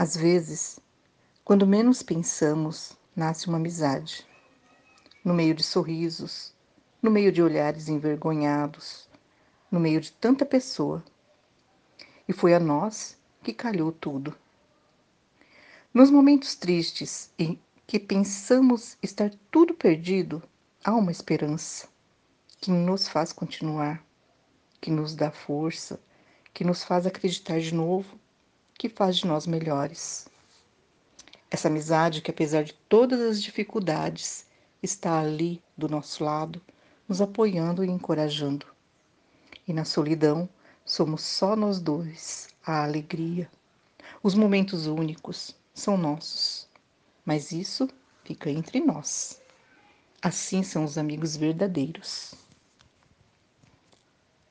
Às vezes, quando menos pensamos, nasce uma amizade. No meio de sorrisos, no meio de olhares envergonhados, no meio de tanta pessoa. E foi a nós que calhou tudo. Nos momentos tristes em que pensamos estar tudo perdido, há uma esperança que nos faz continuar, que nos dá força, que nos faz acreditar de novo, que faz de nós melhores. Essa amizade que, apesar de todas as dificuldades, está ali do nosso lado, nos apoiando e encorajando. E na solidão, somos só nós dois, a alegria. Os momentos únicos são nossos, mas isso fica entre nós. Assim são os amigos verdadeiros.